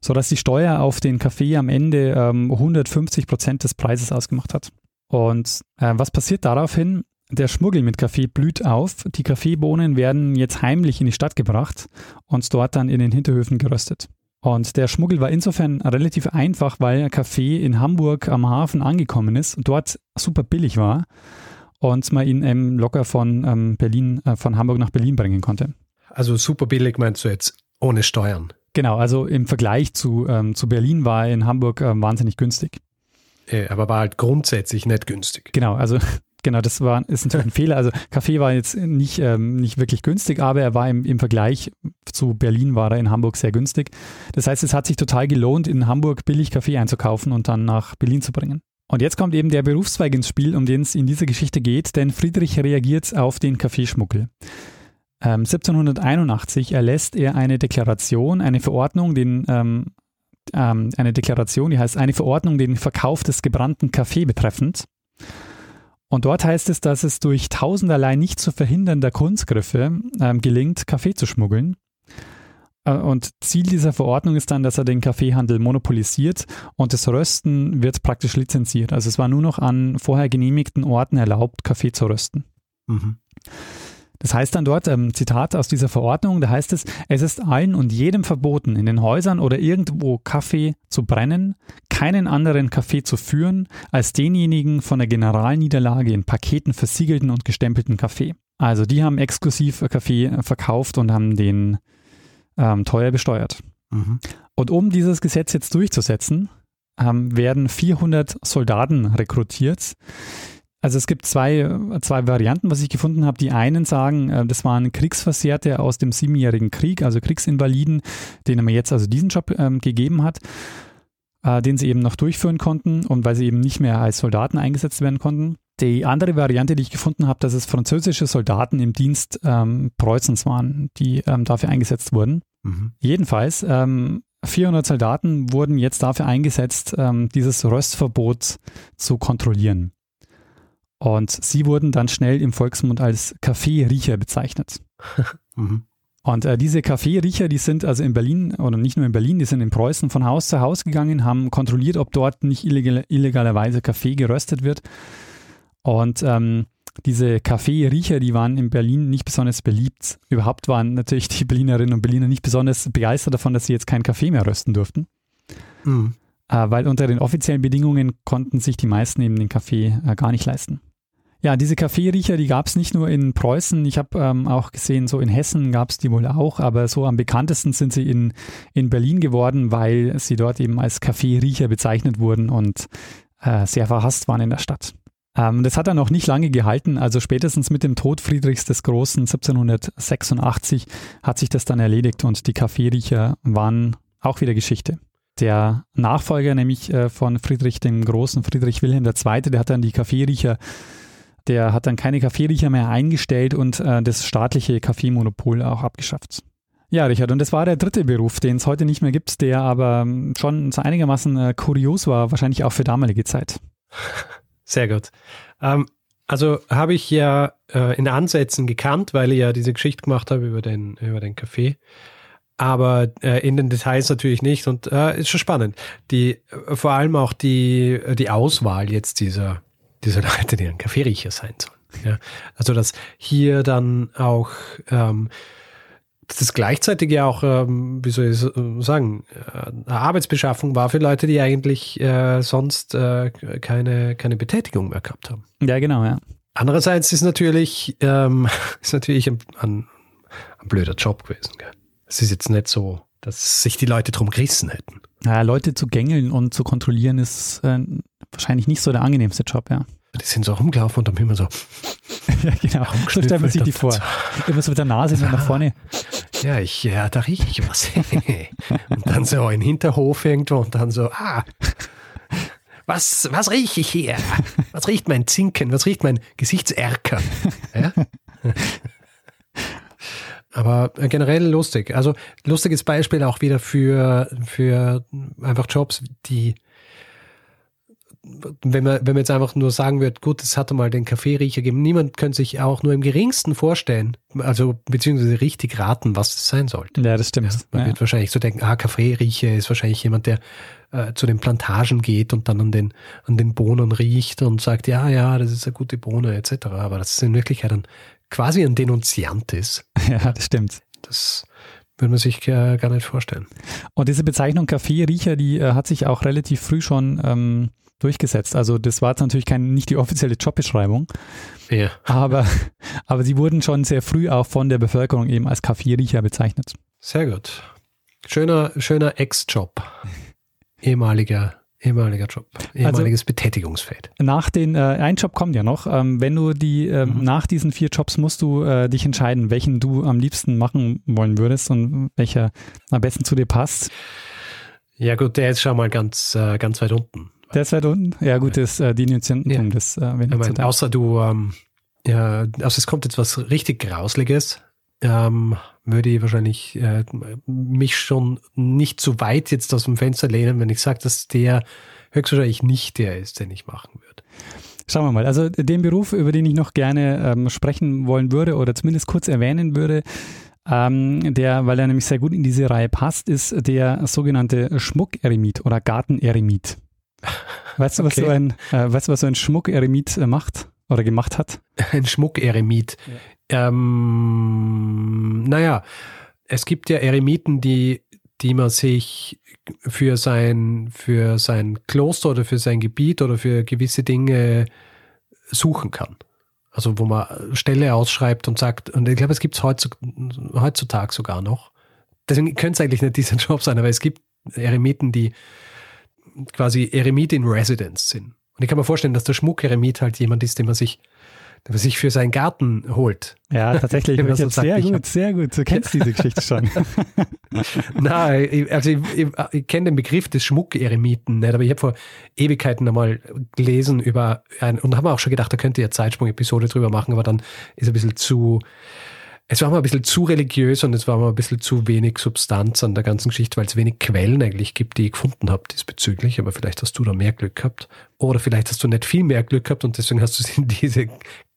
sodass die Steuer auf den Kaffee am Ende ähm, 150 Prozent des Preises ausgemacht hat. Und äh, was passiert daraufhin? Der Schmuggel mit Kaffee blüht auf. Die Kaffeebohnen werden jetzt heimlich in die Stadt gebracht und dort dann in den Hinterhöfen geröstet. Und der Schmuggel war insofern relativ einfach, weil Kaffee in Hamburg am Hafen angekommen ist und dort super billig war und man ihn ähm, locker von ähm, Berlin, äh, von Hamburg nach Berlin bringen konnte. Also super billig meinst du jetzt ohne Steuern? Genau, also im Vergleich zu, ähm, zu Berlin war er in Hamburg äh, wahnsinnig günstig. Äh, aber war halt grundsätzlich nicht günstig. Genau, also Genau, das war, ist natürlich ein Fehler. Also Kaffee war jetzt nicht, ähm, nicht wirklich günstig, aber er war im, im Vergleich zu Berlin war er in Hamburg sehr günstig. Das heißt, es hat sich total gelohnt, in Hamburg billig Kaffee einzukaufen und dann nach Berlin zu bringen. Und jetzt kommt eben der Berufszweig ins Spiel, um den es in dieser Geschichte geht, denn Friedrich reagiert auf den Kaffeeschmuggel. Ähm, 1781 erlässt er eine Deklaration, eine Verordnung, den, ähm, ähm, eine Deklaration, die heißt eine Verordnung den Verkauf des gebrannten Kaffee betreffend. Und dort heißt es, dass es durch tausenderlei nicht zu verhindernder Kunstgriffe ähm, gelingt, Kaffee zu schmuggeln. Äh, und Ziel dieser Verordnung ist dann, dass er den Kaffeehandel monopolisiert und das Rösten wird praktisch lizenziert. Also es war nur noch an vorher genehmigten Orten erlaubt, Kaffee zu rösten. Mhm. Das heißt dann dort, ähm, Zitat aus dieser Verordnung, da heißt es, es ist allen und jedem verboten, in den Häusern oder irgendwo Kaffee zu brennen, keinen anderen Kaffee zu führen, als denjenigen von der Generalniederlage in Paketen versiegelten und gestempelten Kaffee. Also die haben exklusiv Kaffee verkauft und haben den ähm, teuer besteuert. Mhm. Und um dieses Gesetz jetzt durchzusetzen, ähm, werden 400 Soldaten rekrutiert, also es gibt zwei, zwei Varianten, was ich gefunden habe. Die einen sagen, äh, das waren Kriegsversehrte aus dem Siebenjährigen Krieg, also Kriegsinvaliden, denen man jetzt also diesen Job ähm, gegeben hat, äh, den sie eben noch durchführen konnten und weil sie eben nicht mehr als Soldaten eingesetzt werden konnten. Die andere Variante, die ich gefunden habe, dass es französische Soldaten im Dienst ähm, Preußens waren, die ähm, dafür eingesetzt wurden. Mhm. Jedenfalls, ähm, 400 Soldaten wurden jetzt dafür eingesetzt, ähm, dieses Röstverbot zu kontrollieren. Und sie wurden dann schnell im Volksmund als Kaffeeriecher bezeichnet. [laughs] mhm. Und äh, diese Kaffeeriecher, die sind also in Berlin, oder nicht nur in Berlin, die sind in Preußen von Haus zu Haus gegangen, haben kontrolliert, ob dort nicht illegal, illegalerweise Kaffee geröstet wird. Und ähm, diese Kaffeeriecher, die waren in Berlin nicht besonders beliebt. Überhaupt waren natürlich die Berlinerinnen und Berliner nicht besonders begeistert davon, dass sie jetzt keinen Kaffee mehr rösten durften. Mhm. Äh, weil unter den offiziellen Bedingungen konnten sich die meisten eben den Kaffee äh, gar nicht leisten. Ja, diese Kaffeeriecher, die gab es nicht nur in Preußen. Ich habe ähm, auch gesehen, so in Hessen gab es die wohl auch, aber so am bekanntesten sind sie in, in Berlin geworden, weil sie dort eben als Kaffeeriecher bezeichnet wurden und äh, sehr verhasst waren in der Stadt. Ähm, das hat dann auch nicht lange gehalten. Also spätestens mit dem Tod Friedrichs des Großen 1786 hat sich das dann erledigt und die Kaffeeriecher waren auch wieder Geschichte. Der Nachfolger nämlich äh, von Friedrich dem Großen, Friedrich Wilhelm II., der hat dann die Kaffeeriecher Der hat dann keine Kaffeeriecher mehr eingestellt und äh, das staatliche Kaffeemonopol auch abgeschafft. Ja, Richard, und das war der dritte Beruf, den es heute nicht mehr gibt, der aber ähm, schon einigermaßen äh, kurios war, wahrscheinlich auch für damalige Zeit. Sehr gut. Ähm, also habe ich ja äh, in Ansätzen gekannt, weil ich ja diese Geschichte gemacht habe über den, über den Kaffee. Aber äh, in den Details natürlich nicht. Und äh, ist schon spannend. Die, äh, vor allem auch die, die Auswahl jetzt dieser, dieser Leute, die ein Kaffeeriecher sein sollen. Ja? Also, dass hier dann auch ähm, das gleichzeitig ja auch, ähm, wie soll ich sagen, äh, eine Arbeitsbeschaffung war für Leute, die eigentlich äh, sonst äh, keine, keine Betätigung mehr gehabt haben. Ja, genau, ja. Andererseits ist natürlich, ähm, [laughs] ist natürlich ein, ein, ein blöder Job gewesen. Gell? Es ist jetzt nicht so, dass sich die Leute drum gerissen hätten. Ja, Leute zu gängeln und zu kontrollieren ist äh, wahrscheinlich nicht so der angenehmste Job, ja. Die sind so rumgelaufen und dann immer so. [laughs] ja, genau. So stellt man sich die vor. Immer so mit der Nase so nach vorne. Ja, ich, ja, da rieche ich was. [laughs] und dann so ein Hinterhof irgendwo und dann so, ah, was, was rieche ich hier? Was riecht mein Zinken? Was riecht mein Gesichtserker? Ja? [laughs] Aber generell lustig. Also lustiges Beispiel auch wieder für, für einfach Jobs, die wenn man, wenn man jetzt einfach nur sagen wird, gut, es hatte mal den Kaffeeriecher gegeben, niemand könnte sich auch nur im geringsten vorstellen, also beziehungsweise richtig raten, was das sein sollte. Ja, das stimmt. Ja, man ja. wird wahrscheinlich so denken, ah, Kaffeeriecher ist wahrscheinlich jemand, der äh, zu den Plantagen geht und dann an den, an den Bohnen riecht und sagt, ja, ja, das ist eine gute Bohne, etc. Aber das ist in Wirklichkeit dann quasi ein Denunziant ist. [laughs] Ja, das stimmt. Das würde man sich äh, gar nicht vorstellen. Und diese Bezeichnung Kaffeeriecher, die äh, hat sich auch relativ früh schon ähm, durchgesetzt. Also das war jetzt natürlich kein, nicht die offizielle Jobbeschreibung, ja. aber, aber sie wurden schon sehr früh auch von der Bevölkerung eben als Kaffeeriecher bezeichnet. Sehr gut. Schöner, schöner Ex-Job. Ehemaliger Ehemaliger Job, ehemaliges also, Betätigungsfeld. Nach den, äh, ein Job kommt ja noch. Ähm, wenn du die, äh, mhm. nach diesen vier Jobs musst du äh, dich entscheiden, welchen du am liebsten machen wollen würdest und welcher am besten zu dir passt. Ja gut, der ist schon mal ganz, äh, ganz weit unten. Der ist weit unten? Ja, gut, das äh, die Initiantentum, ja. das äh, wenn ich mein, Außer du, ähm, ja, also es kommt jetzt was richtig Grausliges, ähm, würde ich wahrscheinlich äh, mich schon nicht zu weit jetzt aus dem Fenster lehnen, wenn ich sage, dass der höchstwahrscheinlich nicht der ist, den ich machen würde. Schauen wir mal. Also den Beruf, über den ich noch gerne ähm, sprechen wollen würde oder zumindest kurz erwähnen würde, ähm, der, weil er nämlich sehr gut in diese Reihe passt, ist der sogenannte Schmuckeremit oder Garteneremit. [laughs] Weißt du, was okay. so ein, äh, weißt du, was so ein Schmuckeremit äh, macht oder gemacht hat? Ein Schmuckeremit. Ähm, naja, es gibt ja Eremiten, die, die man sich für sein, für sein Kloster oder für sein Gebiet oder für gewisse Dinge suchen kann. Also wo man Stelle ausschreibt und sagt, und ich glaube, es gibt es heutzutage sogar noch. Deswegen könnte es eigentlich nicht dieser [laughs] Job sein, aber es gibt Eremiten, die quasi Eremit in Residence sind. Und ich kann mir vorstellen, dass der Schmuck-Eremit halt jemand ist, den man sich, man sich für seinen Garten holt. Ja, tatsächlich. [laughs] so sagt, sehr gut, hab, sehr gut. Du kennst diese Geschichte schon. [laughs] [laughs] Nein, also ich, ich, ich kenne den Begriff des Schmuck-Eremiten nicht, aber ich habe vor Ewigkeiten einmal gelesen über ein, und haben auch schon gedacht, da könnte ihr Zeitsprung-Episode drüber machen, aber dann ist ein bisschen zu, es war mal ein bisschen zu religiös und es war mal ein bisschen zu wenig Substanz an der ganzen Geschichte, weil es wenig Quellen eigentlich gibt, die ich gefunden habe diesbezüglich. Aber vielleicht hast du da mehr Glück gehabt. Oder vielleicht hast du nicht viel mehr Glück gehabt und deswegen hast du es in diese,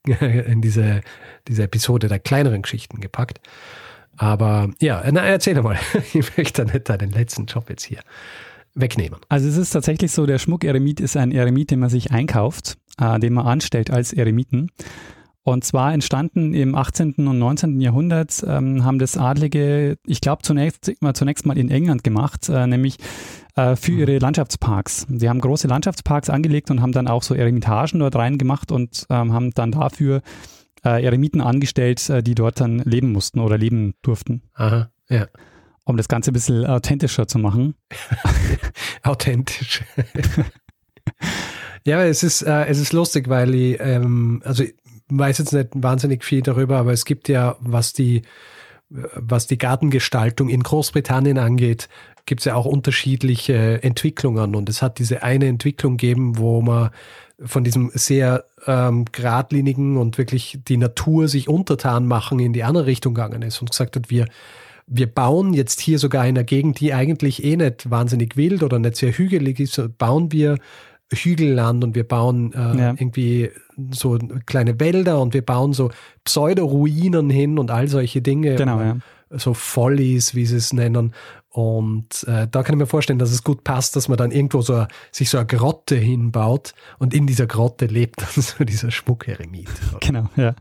[laughs] in diese, diese Episode der kleineren Geschichten gepackt. Aber ja, na, erzähl mal. [laughs] Ich möchte nicht deinen letzten Job jetzt hier wegnehmen. Also es ist tatsächlich so, der Schmuck-Eremit ist ein Eremit, den man sich einkauft, äh, den man anstellt als Eremiten. Und zwar entstanden im 18. und 19. Jahrhundert, ähm, haben das Adlige, ich glaube, zunächst, zunächst mal in England gemacht, äh, nämlich äh, für mhm. ihre Landschaftsparks. Sie haben große Landschaftsparks angelegt und haben dann auch so Eremitagen dort reingemacht und ähm, haben dann dafür äh, Eremiten angestellt, äh, die dort dann leben mussten oder leben durften. Aha, ja. Um das Ganze ein bisschen authentischer zu machen. [laughs] Authentisch. ja, es ist, äh, es ist lustig, weil ich, ähm, also weiß jetzt nicht wahnsinnig viel darüber, aber es gibt ja, was die, was die Gartengestaltung in Großbritannien angeht, gibt es ja auch unterschiedliche Entwicklungen. Und es hat diese eine Entwicklung gegeben, wo man von diesem sehr ähm, geradlinigen und wirklich die Natur sich untertan machen in die andere Richtung gegangen ist und gesagt hat, wir, wir bauen jetzt hier sogar in einer Gegend, die eigentlich eh nicht wahnsinnig wild oder nicht sehr hügelig ist, bauen wir Hügelland und wir bauen äh, ja. irgendwie so kleine Wälder und wir bauen so Pseudo-Ruinen hin und all solche Dinge. Genau, ja. So Follies, wie sie es nennen. Und äh, da kann ich mir vorstellen, dass es gut passt, dass man dann irgendwo so sich so eine Grotte hinbaut und in dieser Grotte lebt dann [laughs] so dieser Schmuckeremit. Genau, ja.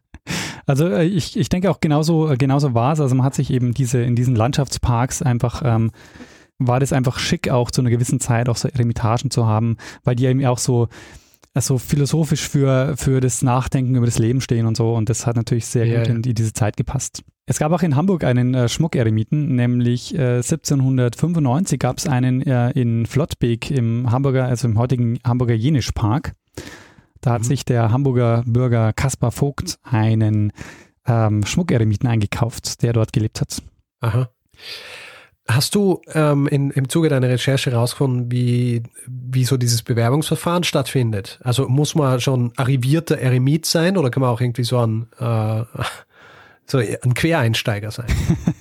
Also äh, ich, ich denke auch genauso, äh, genauso war es. Also man hat sich eben diese in diesen Landschaftsparks einfach ähm, war das einfach schick, auch zu einer gewissen Zeit auch so Eremitagen zu haben, weil die eben auch so also philosophisch für, für das Nachdenken über das Leben stehen und so. Und das hat natürlich sehr ja, gut in, in diese Zeit gepasst. Es gab auch in Hamburg einen äh, Schmuckeremiten, nämlich äh, 1795 gab es einen äh, in Flottbek im Hamburger, also im heutigen Hamburger Jenischpark. Da hat mhm. sich der Hamburger Bürger Kaspar Vogt einen ähm, Schmuckeremiten eingekauft, der dort gelebt hat. Aha. Hast du ähm, in, im Zuge deiner Recherche herausgefunden, wie, wie so dieses Bewerbungsverfahren stattfindet? Also muss man schon arrivierter Eremit sein oder kann man auch irgendwie so ein, äh, [laughs] so ein Quereinsteiger sein?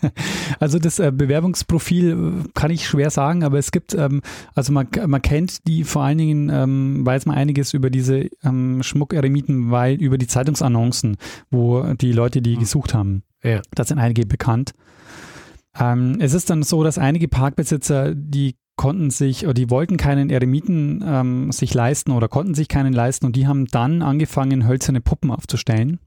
[laughs] also das äh, Bewerbungsprofil äh, kann ich schwer sagen, aber es gibt, ähm, also man, man kennt die vor allen Dingen, ähm, weiß man einiges über diese ähm, Schmuckeremiten, weil über die Zeitungsannoncen, wo die Leute die hm. gesucht haben. Ja. Das sind einige bekannt. Ähm, es ist dann so, dass einige Parkbesitzer, die konnten sich oder die wollten keinen Eremiten ähm, sich leisten oder konnten sich keinen leisten und die haben dann angefangen, hölzerne Puppen aufzustellen.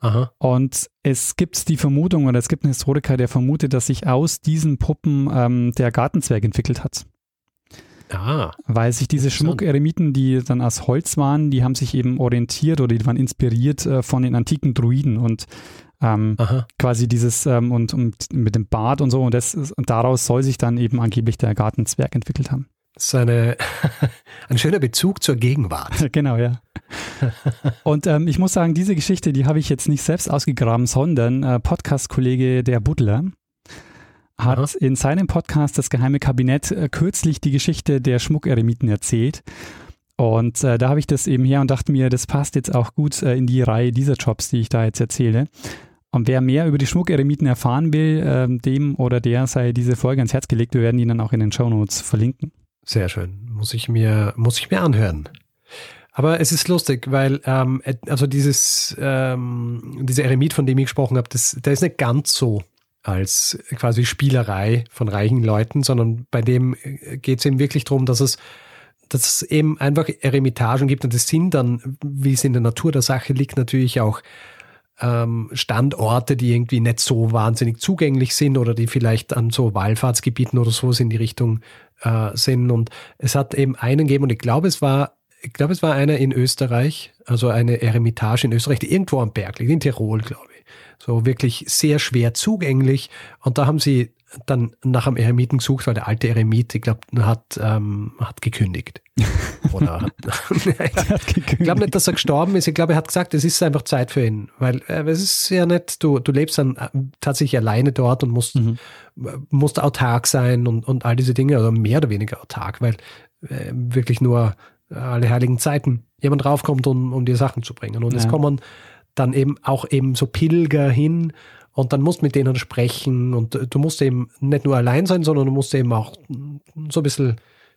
Aha. Und es gibt die Vermutung oder es gibt einen Historiker, der vermutet, dass sich aus diesen Puppen ähm, der Gartenzwerg entwickelt hat. Ah, Weil sich diese Schmuckeremiten, die dann aus Holz waren, die haben sich eben orientiert oder die waren inspiriert äh, von den antiken Druiden und ähm, quasi dieses ähm, und, und, mit dem Bart und so und, das, und daraus soll sich dann eben angeblich der Gartenzwerg entwickelt haben. Das ist eine, [laughs] ein schöner Bezug zur Gegenwart. [laughs] genau, ja. [laughs] Und ähm, ich muss sagen, diese Geschichte, die habe ich jetzt nicht selbst ausgegraben, sondern äh, Podcast-Kollege der Butler hat Aha. in seinem Podcast Das geheime Kabinett äh, kürzlich die Geschichte der Schmuckeremiten erzählt. Und äh, da habe ich das eben her und dachte mir, das passt jetzt auch gut äh, in die Reihe dieser Jobs, die ich da jetzt erzähle. Und wer mehr über die Schmuckeremiten erfahren will, äh, dem oder der sei diese Folge ans Herz gelegt. Wir werden ihn dann auch in den Show Notes verlinken. Sehr schön. Muss ich mir, muss ich mir anhören. Aber es ist lustig, weil ähm, also dieses ähm, dieser Eremit, von dem ich gesprochen habe, das, der ist nicht ganz so als quasi Spielerei von reichen Leuten, sondern bei dem äh, geht es eben wirklich darum, dass es dass es eben einfach Eremitagen gibt und das sind dann, wie es in der Natur der Sache liegt, natürlich auch ähm, Standorte, die irgendwie nicht so wahnsinnig zugänglich sind oder die vielleicht an so Wallfahrtsgebieten oder so in die Richtung äh, sind. Und es hat eben einen gegeben und ich glaube, es war, ich glaube, es war einer in Österreich, also eine Eremitage in Österreich, die irgendwo am Berg liegt, in Tirol, glaube ich. So wirklich sehr schwer zugänglich. Und da haben sie dann nach einem Eremiten gesucht, weil der alte Eremit, ich glaube, hat, ähm, hat gekündigt. [laughs] Oder [laughs] hat, gekündigt. Ich glaube nicht, dass er gestorben ist. Ich glaube, er hat gesagt, es ist einfach Zeit für ihn. Weil äh, es ist ja nicht, du, du lebst dann äh, tatsächlich alleine dort und musst, mhm. musst autark sein und, und all diese Dinge, oder mehr oder weniger autark, weil äh, wirklich nur alle heiligen Zeiten jemand draufkommt, um, um dir Sachen zu bringen. Und ja. es kommen dann eben auch eben so Pilger hin und dann musst du mit denen sprechen und du musst eben nicht nur allein sein, sondern du musst eben auch so ein bisschen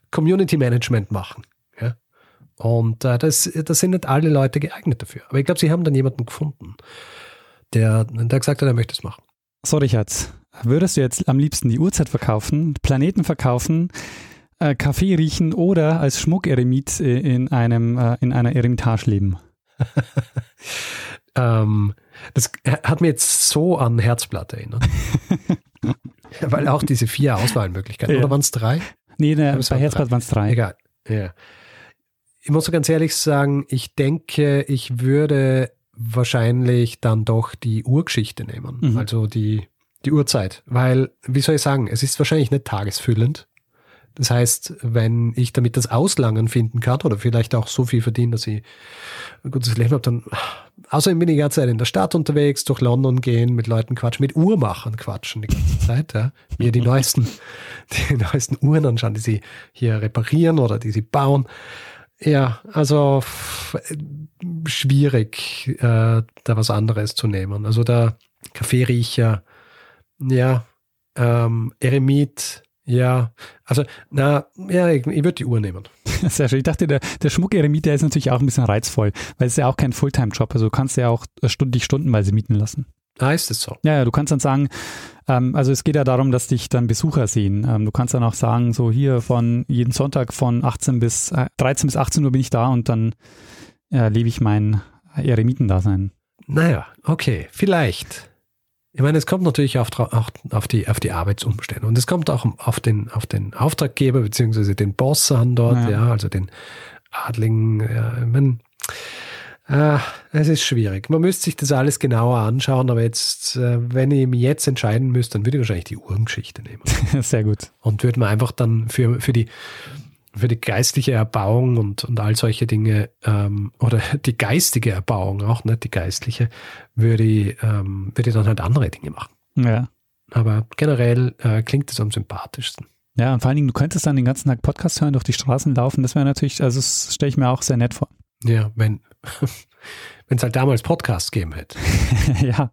Community Management machen. Ja? Und äh, das, das sind nicht alle Leute geeignet dafür. Aber ich glaube, sie haben dann jemanden gefunden, der, der gesagt hat, er möchte es machen. So, Richard, würdest du jetzt am liebsten die Uhrzeit verkaufen, Planeten verkaufen, äh, Kaffee riechen oder als Schmuckeremit in, einem, äh, in einer Eremitage leben? [laughs] ähm, das hat mir jetzt so an Herzblatt erinnert. [laughs] Weil auch diese vier Auswahlmöglichkeiten, ja. oder waren es drei? Nee, ne, bei Herzblatt waren es drei. Egal. Ja. Ich muss so ganz ehrlich sagen, ich denke, ich würde wahrscheinlich dann doch die Urgeschichte nehmen. Mhm. Also die, die Uhrzeit. Weil, wie soll ich sagen, es ist wahrscheinlich nicht tagesfüllend. Das heißt, wenn ich damit das Auslangen finden kann oder vielleicht auch so viel verdiene, dass ich ein gutes Leben habe, dann außerdem bin ich die ganze Zeit in der Stadt unterwegs, durch London gehen, mit Leuten quatschen, mit Uhrmachern quatschen die ganze Zeit, ja. Mir die neuesten, [laughs] die neuesten Uhren anschauen, die sie hier reparieren oder die sie bauen. Ja, also schwierig, äh, da was anderes zu nehmen. Also der Kaffeeriecher, ja, ähm, Eremit, ja, also, na, ja, ich, ich würde die Uhr nehmen. [laughs] Sehr schön. Ich dachte, der, der Schmuck-Eremit, der ist natürlich auch ein bisschen reizvoll, weil es ist ja auch kein Fulltime-Job. Also du kannst ja auch Stunden, dich stundenweise mieten lassen. Ah, ist es so? Ja, ja, du kannst dann sagen, ähm, also es geht ja darum, dass dich dann Besucher sehen. Ähm, du kannst dann auch sagen, so hier von jeden Sonntag von 18 bis äh, 13 bis 18 Uhr bin ich da und dann äh, lebe ich mein Eremitendasein. Naja, okay, vielleicht. Ich meine, es kommt natürlich auf, auch auf, die, auf die Arbeitsumstände und es kommt auch auf den, auf den Auftraggeber beziehungsweise den Boss an dort, ja, ja also den Adligen. Ja, ich meine, äh, es ist schwierig. Man müsste sich das alles genauer anschauen, aber jetzt, äh, wenn ich mich jetzt entscheiden müsste, dann würde ich wahrscheinlich die Uhrengeschichte nehmen. [laughs] Sehr gut. Und würde man einfach dann für, für die für die geistliche Erbauung und, und all solche Dinge ähm, oder die geistige Erbauung auch, nicht die geistliche, würde ich, ähm, würde ich dann halt andere Dinge machen. Ja. Aber generell äh, klingt es am sympathischsten. Ja, und vor allen Dingen, du könntest dann den ganzen Tag Podcast hören, durch die Straßen laufen. Das wäre natürlich, also das stelle ich mir auch sehr nett vor. Ja, wenn [laughs] wenn es halt damals Podcasts gegeben hätte. [laughs] ja,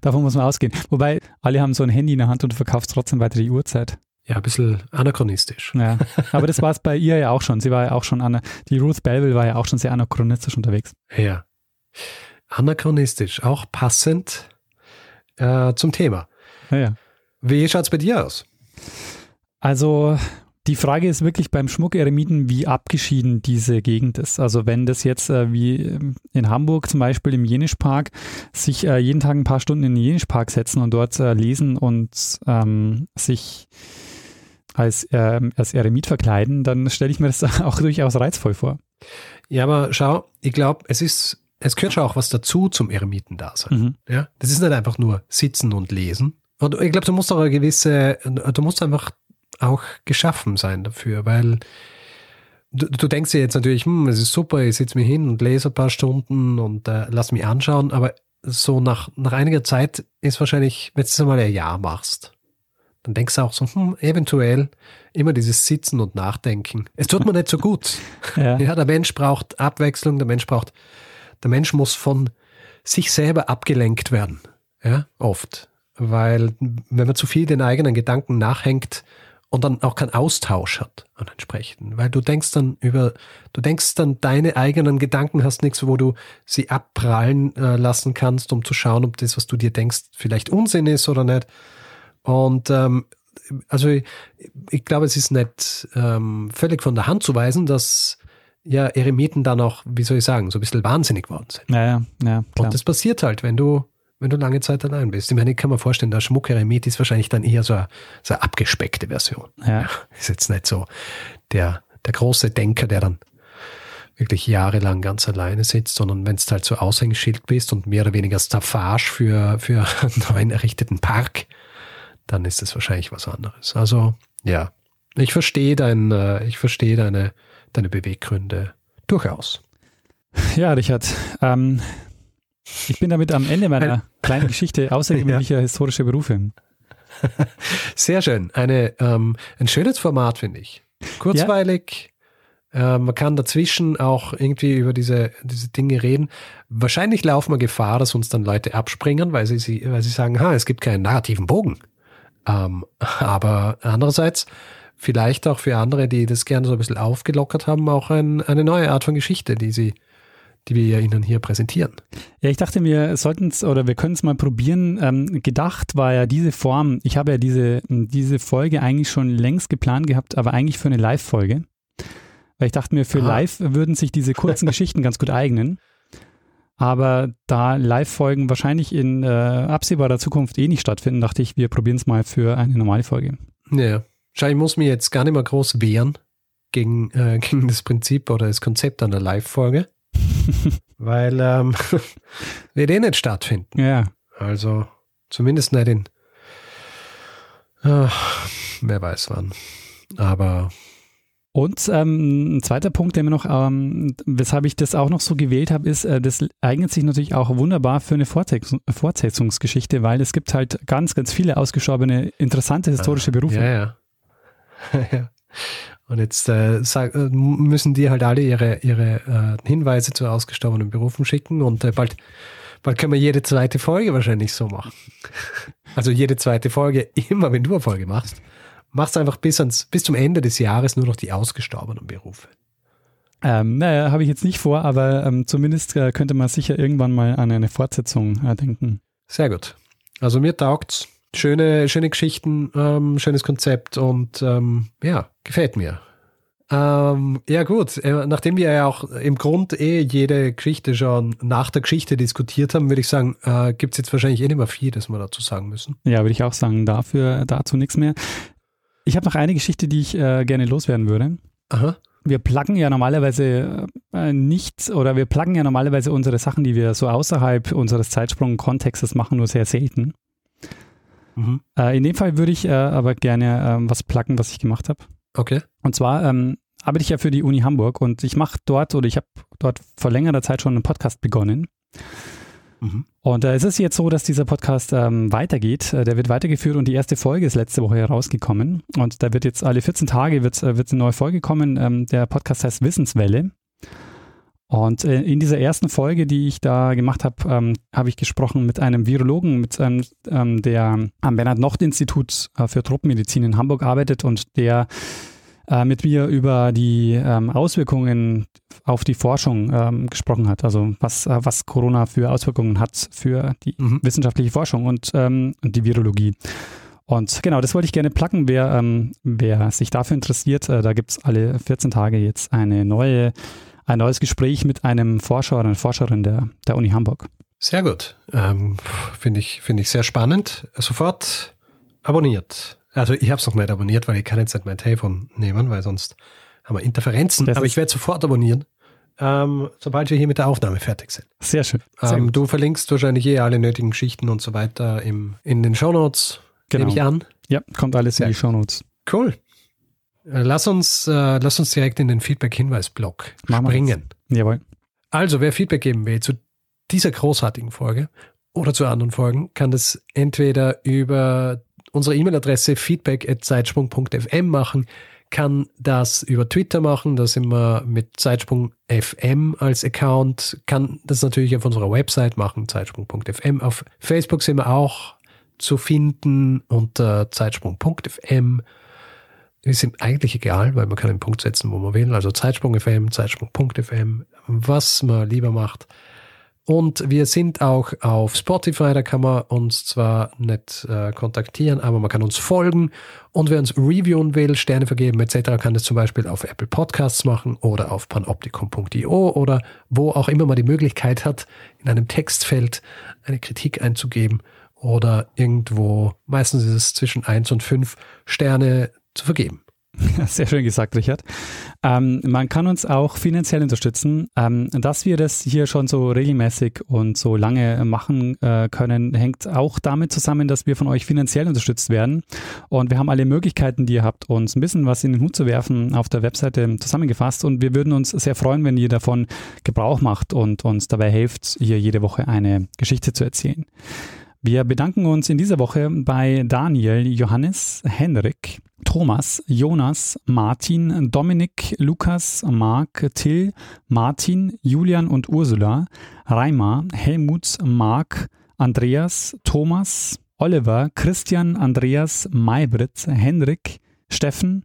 davon muss man ausgehen. Wobei, alle haben so ein Handy in der Hand und du verkaufst trotzdem weiter die Uhrzeit. Ja, ein bisschen anachronistisch. Ja, aber das war es bei ihr ja auch schon. Sie war ja auch schon, an, die Ruth Belville war ja auch schon sehr anachronistisch unterwegs. Ja. Anachronistisch, auch passend äh, zum Thema. Ja, ja. Wie schaut es bei dir aus? Also, die Frage ist wirklich beim Schmuck-Eremiten, wie abgeschieden diese Gegend ist. Also wenn das jetzt äh, wie in Hamburg zum Beispiel im Jenischpark sich äh, jeden Tag ein paar Stunden in den Jenischpark setzen und dort äh, lesen und ähm, sich als, äh, als Eremit verkleiden, dann stelle ich mir das [laughs] auch durchaus reizvoll vor. Ja, aber schau, ich glaube, es ist, es gehört schon auch was dazu zum Eremitendasein. Mhm. Ja, das ist nicht einfach nur sitzen und lesen. Und ich glaube, du musst auch eine gewisse, du musst einfach auch geschaffen sein dafür, weil du, du denkst dir jetzt natürlich, hm, es ist super, ich sitze mir hin und lese ein paar Stunden und äh, lass mich anschauen, aber so nach, nach einiger Zeit ist wahrscheinlich, wenn du es einmal ein Jahr machst, dann denkst du auch so, hm, eventuell immer dieses Sitzen und Nachdenken. Es tut mir nicht so gut. [laughs] ja. ja, der Mensch braucht Abwechslung, der Mensch braucht, der Mensch muss von sich selber abgelenkt werden. Ja, oft. Weil, wenn man zu viel den eigenen Gedanken nachhängt und dann auch keinen Austausch hat an entsprechend, weil du denkst dann über, du denkst dann deine eigenen Gedanken, hast nichts, wo du sie abprallen äh, lassen kannst, um zu schauen, ob das, was du dir denkst, vielleicht Unsinn ist oder nicht. Und ähm, also ich, ich glaube, es ist nicht ähm, völlig von der Hand zu weisen, dass ja Eremiten dann auch, wie soll ich sagen, so ein bisschen wahnsinnig geworden sind. Ja, ja, ja. Klar. Und das passiert halt, wenn du, wenn du lange Zeit allein bist. Ich meine, ich kann mir vorstellen, der Schmuck-Eremit ist wahrscheinlich dann eher so eine, so eine abgespeckte Version. Ja. [laughs] Ist jetzt nicht so der, der große Denker, der dann wirklich jahrelang ganz alleine sitzt, sondern wenn es halt so Aushängeschild bist und mehr oder weniger Staffage für, für [laughs] einen neuen errichteten Park, dann ist es wahrscheinlich was anderes. Also ja, ich verstehe dein, äh, ich verstehe deine, deine Beweggründe durchaus. [laughs] Ja, Richard, ähm, ich bin damit am Ende meiner kleinen Geschichte [laughs] außergewöhnlicher ja. historischer Berufe. [laughs] Sehr schön. Eine, ähm, ein schönes Format, finde ich. Kurzweilig. Ja. Äh, man kann dazwischen auch irgendwie über diese, diese Dinge reden. Wahrscheinlich laufen wir Gefahr, dass uns dann Leute abspringen, weil sie, weil sie sagen, ha, es gibt keinen narrativen Bogen. Ähm, [laughs] aber andererseits, vielleicht auch für andere, die das gerne so ein bisschen aufgelockert haben, auch ein, eine neue Art von Geschichte, die sie die wir Ihnen hier präsentieren. Ja, ich dachte, wir sollten es oder wir können es mal probieren. Ähm, gedacht war ja diese Form, ich habe ja diese, diese Folge eigentlich schon längst geplant gehabt, aber eigentlich für eine Live-Folge. Weil ich dachte mir, für Aha. live würden sich diese kurzen [laughs] Geschichten ganz gut eignen. Aber da Live-Folgen wahrscheinlich in äh, absehbarer Zukunft eh nicht stattfinden, dachte ich, wir probieren es mal für eine normale Folge. Ja, ich muss mir jetzt gar nicht mehr groß wehren gegen, äh, [laughs] gegen das Prinzip oder das Konzept einer Live-Folge, [laughs] weil ähm, [laughs] wird eh nicht stattfinden. Ja. Also zumindest nicht in, äh, wer weiß wann. Aber Und ähm, ein zweiter Punkt, der mir noch, ähm, weshalb ich das auch noch so gewählt habe, ist, äh, das eignet sich natürlich auch wunderbar für eine Fortsetzung, Fortsetzungsgeschichte, weil es gibt halt ganz, ganz viele ausgestorbene, interessante historische Ah, Berufe. Ja, ja. [laughs] ja. Und jetzt äh, sag, äh, müssen die halt alle ihre, ihre äh, Hinweise zu ausgestorbenen Berufen schicken und äh, bald, bald können wir jede zweite Folge wahrscheinlich so machen. [laughs] Also jede zweite Folge, [laughs] immer wenn du eine Folge machst, machst einfach bis, ans, bis zum Ende des Jahres nur noch die ausgestorbenen Berufe. Ähm, naja, habe ich jetzt nicht vor, aber ähm, zumindest äh, könnte man sicher irgendwann mal an eine Fortsetzung äh, denken. Sehr gut. Also mir taugt's. Schöne, schöne Geschichten, ähm, schönes Konzept und ähm, ja, gefällt mir. Ähm, ja gut, äh, nachdem wir ja auch im Grund eh jede Geschichte schon nach der Geschichte diskutiert haben, würde ich sagen, äh, gibt's jetzt wahrscheinlich eh nicht mehr viel, das wir dazu sagen müssen. Ja, würde ich auch sagen, dafür, dazu nichts mehr. Ich habe noch eine Geschichte, die ich äh, gerne loswerden würde. Aha. Wir pluggen ja normalerweise äh, nicht oder wir pluggen ja normalerweise unsere Sachen, die wir so außerhalb unseres Zeitsprung-Kontextes machen, nur sehr selten. Mhm. Äh, in dem Fall würde ich äh, aber gerne ähm, was pluggen, was ich gemacht habe. Okay. Und zwar ähm, arbeite ich ja für die Uni Hamburg und ich mache dort oder ich habe dort vor längerer Zeit schon einen Podcast begonnen. Mhm. Und äh, es ist jetzt so, dass dieser Podcast ähm, weitergeht. Äh, der wird weitergeführt und die erste Folge ist letzte Woche herausgekommen. Und da wird jetzt alle 14 Tage wird, äh, wird eine neue Folge kommen. Ähm, der Podcast heißt Wissenswelle. Und äh, in dieser ersten Folge, die ich da gemacht habe, ähm, habe ich gesprochen mit einem Virologen, mit einem, ähm, der am Bernhard-Nocht-Institut äh, für Tropenmedizin in Hamburg arbeitet und der äh, mit mir über die ähm, Auswirkungen auf die Forschung ähm, gesprochen hat. Also was, äh, was Corona für Auswirkungen hat für die Mhm. wissenschaftliche Forschung und, ähm, und die Virologie. Und genau, das wollte ich gerne placken. Wer, ähm, wer sich dafür interessiert, äh, da gibt es alle 14 Tage jetzt eine neue, ein neues Gespräch mit einem Forscher oder einer Forscherin der, der Uni Hamburg. Sehr gut. Ähm, Finde ich, finde ich sehr spannend. Sofort abonniert. Also ich habe es noch nicht abonniert, weil ich kann jetzt nicht mein Telefon nehmen, weil sonst haben wir Interferenzen. Das Aber ich werde sofort abonnieren, ähm, sobald wir hier mit der Aufnahme fertig sind. Sehr schön. Sehr Ähm, du verlinkst wahrscheinlich eh alle nötigen Geschichten und so weiter im, in den Shownotes, Genau. nehme ich an. Ja, kommt alles in Sehr die Shownotes. Cool. Äh, Lass uns, äh, lass uns direkt in den Feedback-Hinweis-Blog springen. Jawohl. Also, wer Feedback geben will zu dieser großartigen Folge oder zu anderen Folgen, kann das entweder über unsere E-Mail-Adresse feedback.zeitsprung.fm machen, kann das über Twitter machen, da sind wir mit Zeitsprung.fm als Account, kann das natürlich auf unserer Website machen, zeitsprung.fm. Auf Facebook sind wir auch zu finden unter zeitsprung.fm. Ist ihm eigentlich egal, weil man kann einen Punkt setzen, wo man will. Also Zeitsprung FM, Zeitsprung.fm, was man lieber macht. Und wir sind auch auf Spotify, da kann man uns zwar nicht äh, kontaktieren, aber man kann uns folgen. Und wer uns reviewen will, Sterne vergeben etc., kann das zum Beispiel auf Apple Podcasts machen oder auf panoptikum.io oder wo auch immer man die Möglichkeit hat, in einem Textfeld eine Kritik einzugeben oder irgendwo, meistens ist es zwischen 1 und 5 Sterne zu vergeben. [laughs] Sehr schön gesagt, Richard. Ähm, man kann uns auch finanziell unterstützen. Ähm, dass wir das hier schon so regelmäßig und so lange machen äh, können, hängt auch damit zusammen, dass wir von euch finanziell unterstützt werden. Und wir haben alle Möglichkeiten, die ihr habt, uns ein bisschen was in den Hut zu werfen, auf der Webseite zusammengefasst. Und wir würden uns sehr freuen, wenn ihr davon Gebrauch macht und uns dabei helft, hier jede Woche eine Geschichte zu erzählen. Wir bedanken uns in dieser Woche bei Daniel, Johannes, Henrik, Thomas, Jonas, Martin, Dominik, Lukas, Marc, Till, Martin, Julian und Ursula, Reimer, Helmut, Marc, Andreas, Thomas, Oliver, Christian, Andreas, Maybrit, Henrik, Steffen,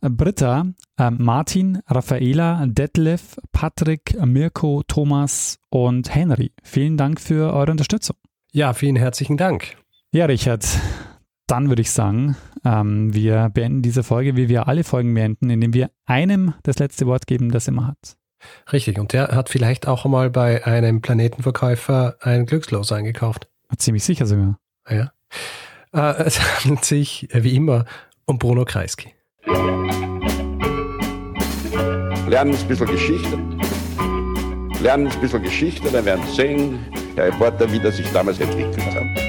Britta, äh, Martin, Raffaela, Detlef, Patrick, Mirko, Thomas und Henry. Vielen Dank für eure Unterstützung. Ja, vielen herzlichen Dank. Ja, Richard, dann würde ich sagen, ähm, wir beenden diese Folge, wie wir alle Folgen beenden, indem wir einem das letzte Wort geben, das immer hat. Richtig, und der hat vielleicht auch mal bei einem Planetenverkäufer ein Glückslos eingekauft. Ziemlich sicher sogar. Ja. Äh, [laughs] es handelt sich, äh, wie immer, um Bruno Kreisky. Lernen ein bisschen Geschichte. Lernen ein bisschen Geschichte, dann werden Sie sehen, Herr Reporter, wie das sich damals entwickelt hat.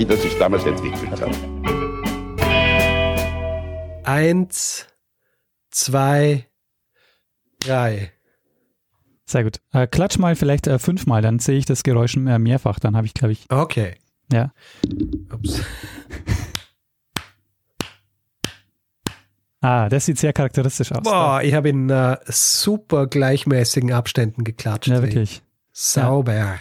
Wie das sich damals entwickelt hat. Eins, zwei, drei. Sehr gut. Äh, klatsch mal vielleicht äh, fünfmal, dann sehe ich das Geräusch äh, mehrfach. Dann habe ich, glaube ich. Okay. Ja. Ups. [laughs] Ah, das sieht sehr charakteristisch aus. Boah, ich habe in äh, super gleichmäßigen Abständen geklatscht. Ja, wirklich. Sauber.